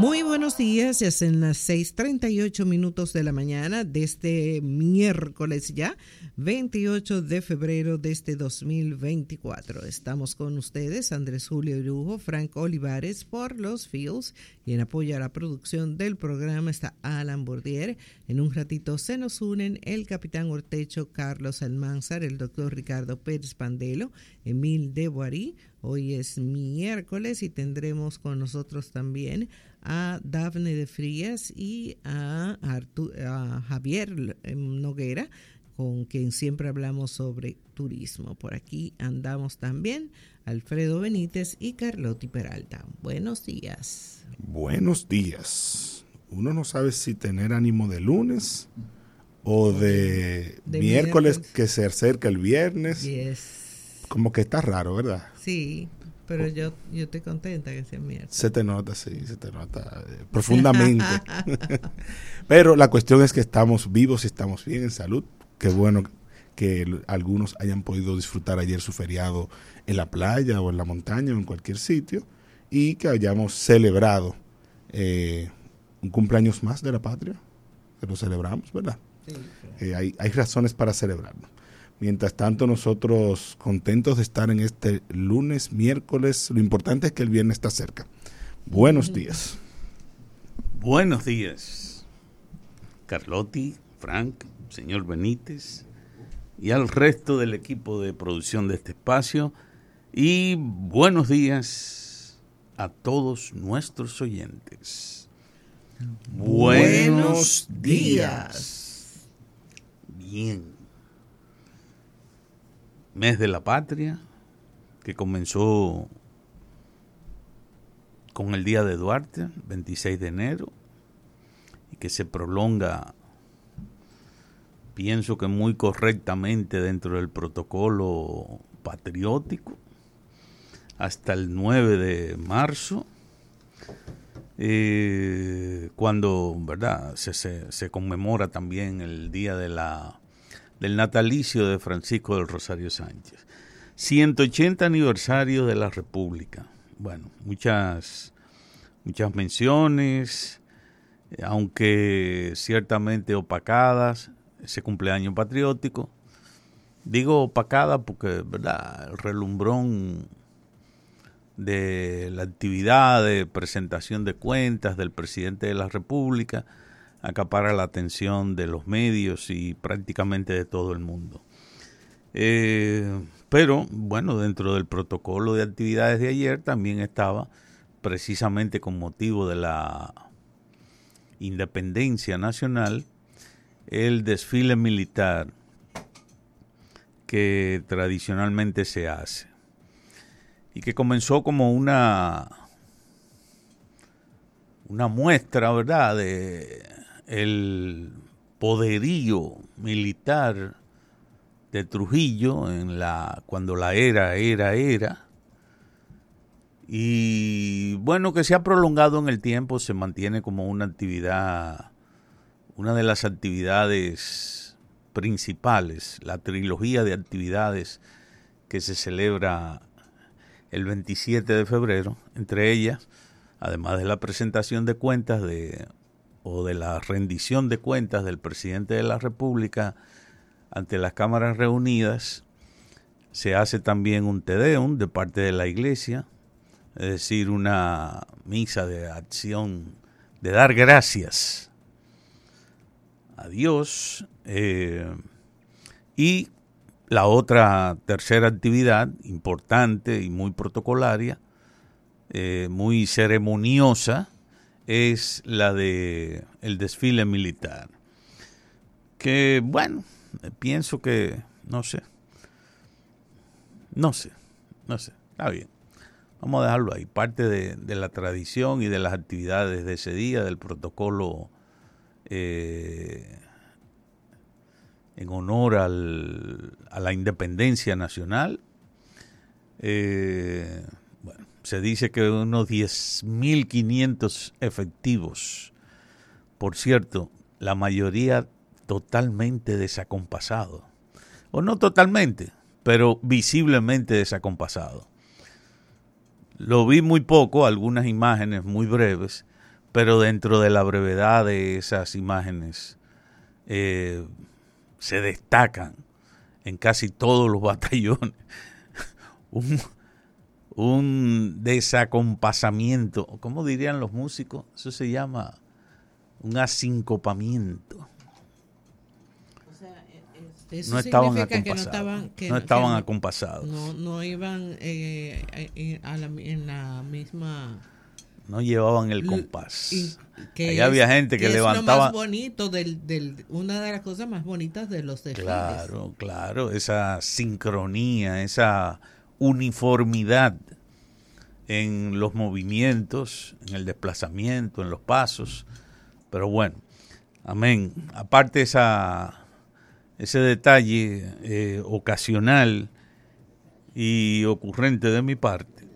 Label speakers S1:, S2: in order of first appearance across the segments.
S1: Muy buenos días, ya son las 6:38 minutos de la mañana de este miércoles ya, 28 de febrero de este 2024. Estamos con ustedes, Andrés Julio Irujo, Frank Olivares por los Fields y en apoyo a la producción del programa está Alan Bordier. En un ratito se nos unen el capitán Ortecho Carlos Almanzar, el doctor Ricardo Pérez Pandelo, Emil de Boarí. Hoy es miércoles y tendremos con nosotros también a Dafne de Frías y a, a Javier Noguera, con quien siempre hablamos sobre turismo. Por aquí andamos también Alfredo Benítez y Carlotti Peralta. Buenos días.
S2: Buenos días. Uno no sabe si tener ánimo de lunes o de, miércoles, que se acerca el viernes. Como que está raro, ¿verdad?
S1: Sí, pero yo, yo estoy contenta que sea miércoles.
S2: Se te nota, sí, se te nota eh, profundamente. pero la cuestión es que estamos vivos y estamos bien en salud. Qué bueno que algunos hayan podido disfrutar ayer su feriado en la playa o en la montaña o en cualquier sitio y que hayamos celebrado eh, un cumpleaños más de la patria, que lo celebramos, ¿verdad? Sí, eh, hay, hay razones para celebrarlo. Mientras tanto, nosotros contentos de estar en este lunes, miércoles. Lo importante es que el viernes está cerca. Buenos días.
S3: Buenos días, Carlotti, Frank, señor Benítez y al resto del equipo de producción de este espacio. Y buenos días a todos nuestros oyentes.
S1: Buenos días.
S3: Bien mes de la patria, que comenzó con el Día de Duarte, 26 de enero, y que se prolonga, pienso que muy correctamente dentro del protocolo patriótico, hasta el 9 de marzo, eh, cuando ¿verdad? Se, se, se conmemora también el Día de la del natalicio de Francisco del Rosario Sánchez. 180 aniversario de la República. Bueno, muchas, muchas menciones, aunque ciertamente opacadas, ese cumpleaños patriótico. Digo opacada porque, ¿verdad? El relumbrón de la actividad de presentación de cuentas del presidente de la República acapara la atención de los medios y prácticamente de todo el mundo. Eh, pero bueno, dentro del protocolo de actividades de ayer también estaba precisamente con motivo de la independencia nacional el desfile militar que tradicionalmente se hace y que comenzó como una una muestra, ¿verdad?, de el poderío militar de Trujillo en la cuando la era era era. Y bueno que se ha prolongado en el tiempo se mantiene como una actividad una de las actividades principales la trilogía de actividades que se celebra el 27 de febrero entre ellas además de la presentación de cuentas de o de la rendición de cuentas del presidente de la República ante las cámaras reunidas, se hace también un tedeum de parte de la iglesia, es decir, una misa de acción, de dar gracias a Dios. Eh, y la otra tercera actividad importante y muy protocolaria, eh, muy ceremoniosa, es la de el desfile militar. Que bueno, pienso que no sé. No sé, no sé, está bien. Vamos a dejarlo ahí, parte de, la tradición y de las actividades de ese día, del protocolo eh, en honor al, a la independencia nacional. Eh, se dice que unos 10.500 efectivos. Por cierto, la mayoría totalmente desacompasados. O no totalmente, pero visiblemente desacompasados. Lo vi muy poco, algunas imágenes muy breves, pero dentro de la brevedad de esas imágenes eh, se destacan en casi todos los batallones un, un desacompasamiento, ¿cómo dirían los músicos? Eso se llama un asincopamiento.
S1: Eso
S3: no estaban acompasados.
S1: que no estaban, que-
S3: no
S1: que
S3: estaban acompasados.
S1: No, no iban eh, eh, a la- en la misma...
S3: No llevaban el compás.
S1: y- que
S3: Ahí
S1: es-
S3: había gente que,
S1: es lo
S3: levantaba.
S1: más bonito del, del, una de las cosas más bonitas de los desfiles.
S3: Claro, claro, esa sincronía, esa uniformidad en los movimientos, en el desplazamiento, en los pasos. Pero bueno, amén. Aparte esa, ese detalle eh, ocasional y ocurrente de mi parte,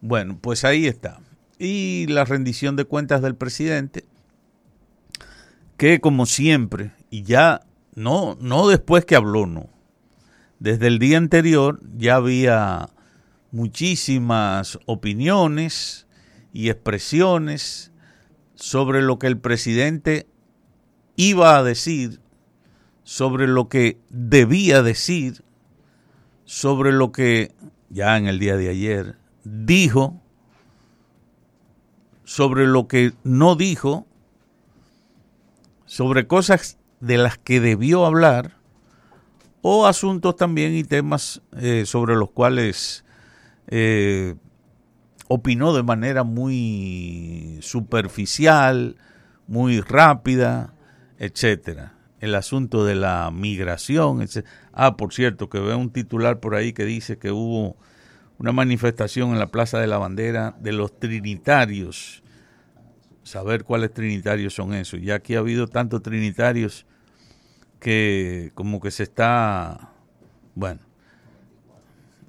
S3: bueno, pues ahí está. Y la rendición de cuentas del presidente, que como siempre, y ya no, no después que habló, no. Desde el día anterior ya había muchísimas opiniones y expresiones sobre lo que el presidente iba a decir, sobre lo que debía decir, sobre lo que ya en el día de ayer dijo, sobre lo que no dijo, sobre cosas de las que debió hablar o asuntos también y temas eh, sobre los cuales eh, opinó de manera muy superficial, muy rápida, etcétera. El asunto de la migración. Ah, por cierto, que veo un titular por ahí que dice que hubo una manifestación en la Plaza de la Bandera de los trinitarios. Saber cuáles trinitarios son esos. Ya aquí ha habido tantos trinitarios que como que se está... Bueno,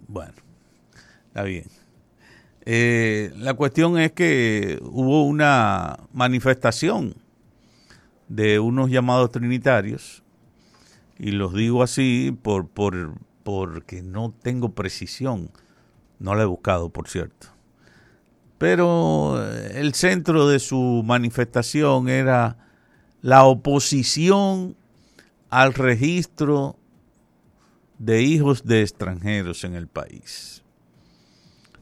S3: bueno, está bien. Eh, la cuestión es que hubo una manifestación de unos llamados trinitarios, y los digo así por, por, porque no tengo precisión, no la he buscado, por cierto. Pero eh, el centro de su manifestación era la oposición al registro de hijos de extranjeros en el país.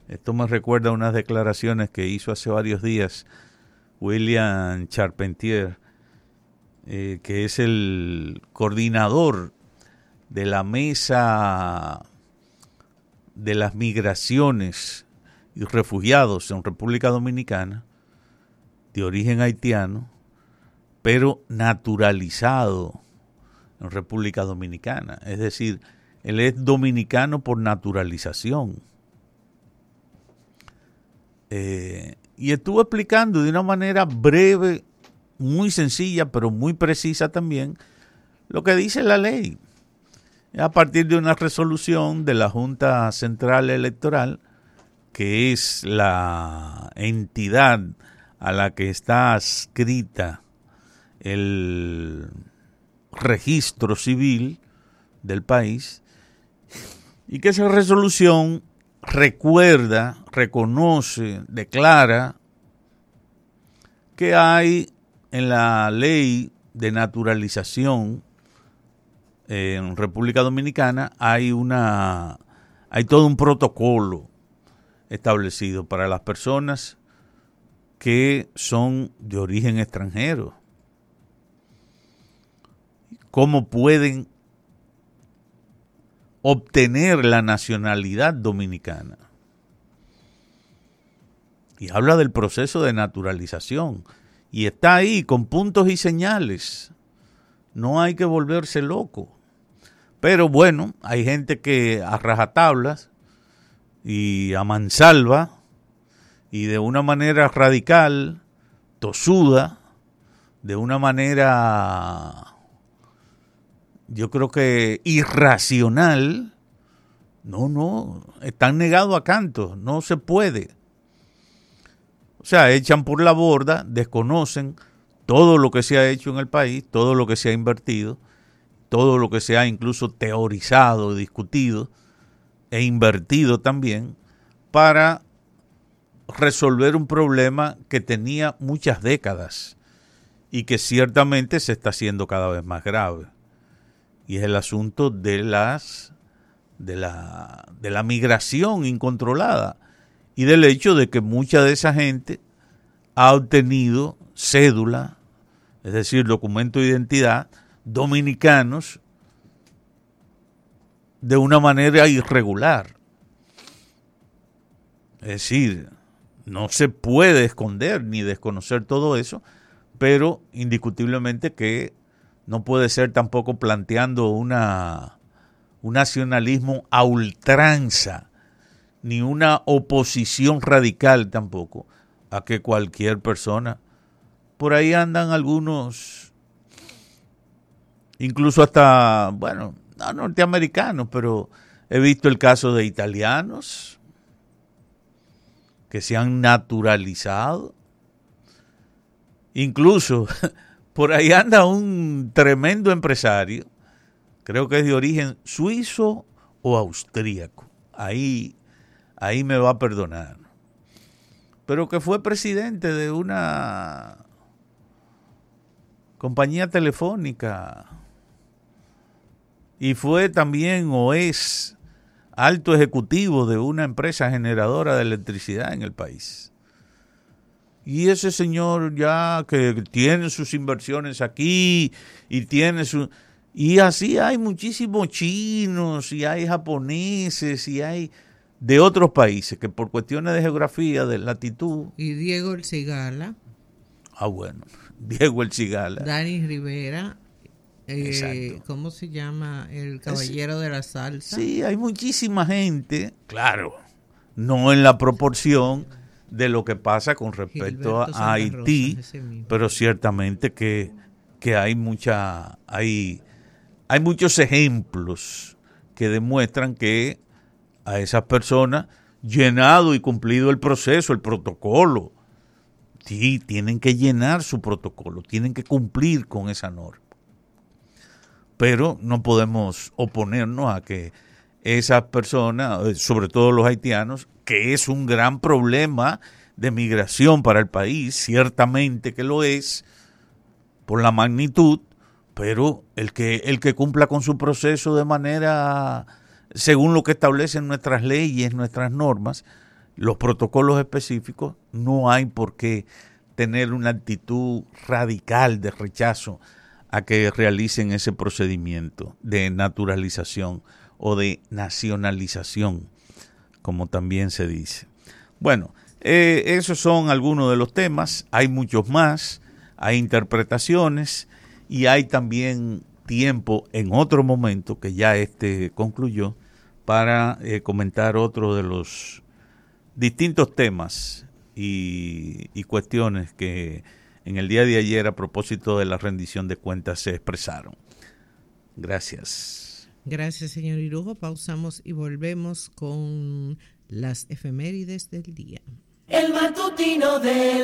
S3: Esto me recuerda unas declaraciones que hizo hace varios días William Charpentier, eh, que es el coordinador de la mesa de las migraciones y refugiados en República Dominicana, de origen haitiano, pero naturalizado en República Dominicana. Es decir, él es dominicano por naturalización. Eh, y estuvo explicando de una manera breve, muy sencilla, pero muy precisa también, lo que dice la ley. A partir de una resolución de la Junta Central Electoral, que es la entidad a la que está adscrita el registro civil del país, y que esa resolución recuerda, reconoce, declara que hay en la ley de naturalización en República Dominicana hay una hay todo un protocolo establecido para las personas que son de origen extranjero. ¿Cómo pueden obtener la nacionalidad dominicana? Y habla del proceso de naturalización. Y está ahí con puntos y señales. No hay que volverse loco. Pero bueno, hay gente que a rajatablas y a mansalva y de una manera radical, tosuda, de una manera, yo creo que irracional, no, no, están negados a canto, no se puede. O sea, echan por la borda, desconocen todo lo que se ha hecho en el país, todo lo que se ha invertido, todo lo que se ha incluso teorizado, discutido e invertido también para resolver un problema que tenía muchas décadas y que ciertamente se está haciendo cada vez más grave. Y es el asunto de las de la, de la migración incontrolada y del hecho de que mucha de esa gente ha obtenido cédula, es decir, documento de identidad, dominicanos de una manera irregular. Es decir, no se puede esconder ni desconocer todo eso, pero indiscutiblemente que no puede ser tampoco planteando una, un nacionalismo a ultranza, ni una oposición radical tampoco a que cualquier persona. Por ahí andan algunos, incluso hasta, bueno, no norteamericanos, pero he visto el caso de italianos que se han naturalizado. Incluso por ahí anda un tremendo empresario creo que es de origen suizo o austríaco. Ahí, ahí me va a perdonar. Pero que fue presidente de una compañía telefónica y fue también o es alto ejecutivo de una empresa generadora de electricidad en el país. Y ese señor ya que tiene sus inversiones aquí y tiene su y así hay muchísimos chinos y hay japoneses y hay de otros países que por cuestiones de geografía, de latitud.
S1: Y Diego El Cigala.
S3: Ah, bueno, Diego El Cigala.
S1: Dani Rivera. Eh, ¿Cómo se llama? El caballero de la salsa.
S3: Sí, hay muchísima gente, claro, no en la proporción de lo que pasa con respecto a Haití, pero ciertamente que, que hay mucha, hay hay muchos ejemplos que demuestran que a esas personas, llenado y cumplido el proceso, el protocolo, sí, tienen que llenar su protocolo, tienen que cumplir con esa norma. Pero no podemos oponernos a que esas personas, eh, sobre todo los haitianos, que es un gran problema de migración para el país, ciertamente que lo es, por la magnitud, pero el que, el que cumpla con su proceso de manera, según lo que establecen nuestras leyes, nuestras normas, los protocolos específicos, no hay por qué tener una actitud radical de rechazo a que realicen ese procedimiento de naturalización o de nacionalización, como también se dice. Bueno, eh, esos son algunos de los temas, hay muchos más, hay interpretaciones y hay también tiempo en otro momento, que ya este concluyó, para eh, comentar otro de los distintos temas y, y, cuestiones que en el día de ayer a propósito de la rendición de cuentas se expresaron. Gracias.
S1: Gracias, señor Irujo. Pausamos y volvemos con las efemérides del día. El matutino de la